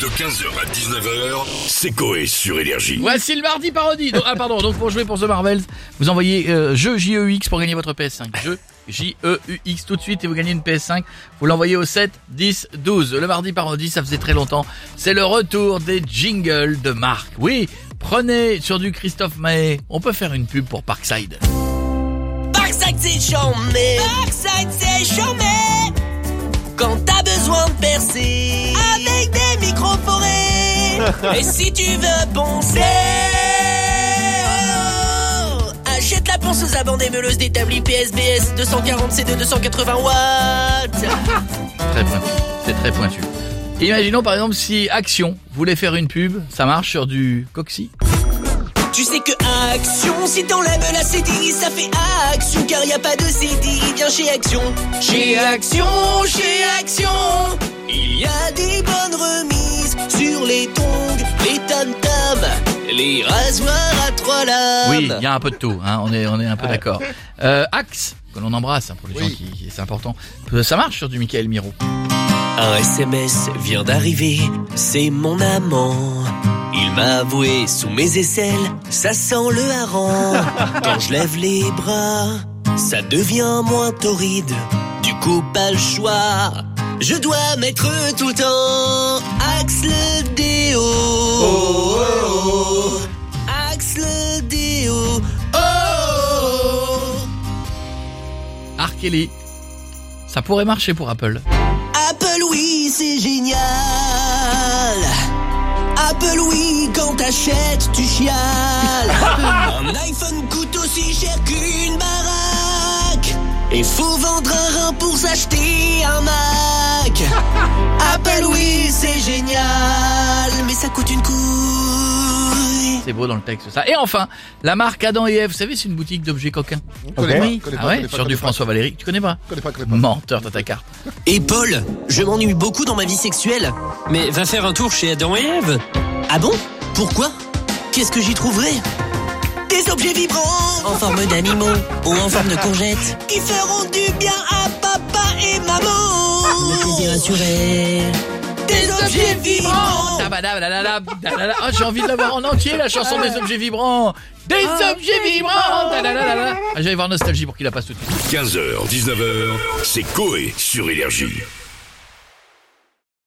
De 15h à 19h, c'est Coé sur Énergie. Voici le mardi parodie. Donc- ah pardon, donc pour jouer pour The Marvels, vous envoyez euh, jeu JEUX pour gagner votre PS5. Jeu JEUX tout de suite et vous gagnez une PS5. Vous l'envoyez au 7 10 12. Le mardi parodie, ça faisait très longtemps. C'est le retour des jingles de Marc. Oui, prenez sur du Christophe Maé. On peut faire une pub pour Parkside. Parkside c'est chambé Parkside c'est chambé Quand t'as besoin de percer Et si tu veux poncer oh, Achète la ponceuse à bande émeuleuse d'établi PSBS 240 C2 280 watts Très pointu. C'est très pointu. Imaginons par exemple si Action voulait faire une pub, ça marche sur du Coxy. Tu sais que Action, si t'enlèves la CDI, ça fait Action, car y a pas de CDI, viens chez Action. Chez Action, chez Action, il y a des bonnes remises sur les tongs, les rasoirs à trois lames. Oui, il y a un peu de tout, hein, on est, on est un peu d'accord. Euh, Axe, que l'on embrasse hein, pour les gens qui, qui- c'est important. Euh, Ça marche sur du Michael Miro. Un SMS vient d'arriver, c'est mon amant. Il m'a avoué sous mes aisselles, ça sent le hareng. Quand je lève les bras, ça devient moins torride. Du coup, pas le choix. Je dois mettre tout le temps Axe le déo. Oh, oh, oh. Axe le déo. Oh, oh, oh. R. Kelly. Ça pourrait marcher pour Apple. Apple oui, c'est génial. Apple oui, quand t'achètes, tu chiales. un iPhone coûte aussi cher qu'une baraque. Et faut vendre un rein pour s'acheter un Mac. Apple oui, c'est génial. Mais ça coûte une couille. C'est beau dans le texte ça. Et enfin, la marque Adam et Ève, vous savez, c'est une boutique d'objets coquins. connais oui. pas, connais ah ouais, pas, sur du pas. François Valéry. Tu connais pas Connais pas, connais pas. Menteur, t'as ta carte. Et Paul, je m'ennuie beaucoup dans ma vie sexuelle. Mais va faire un tour chez Adam et Ève. Ah bon? Pourquoi? Qu'est-ce que j'y trouverai? Des objets vibrants En forme d'animaux ou en forme de courgettes Qui feront du bien à papa et maman Le plaisir assuré Des objets vibrants. Ah, j'ai envie de l'avoir en entier, la chanson des objets vibrants. Des objets vibrants. Ah, J'allais voir Nostalgie pour qu'il la passe tout de suite. 15h, 19h, c'est Coé sur Énergie.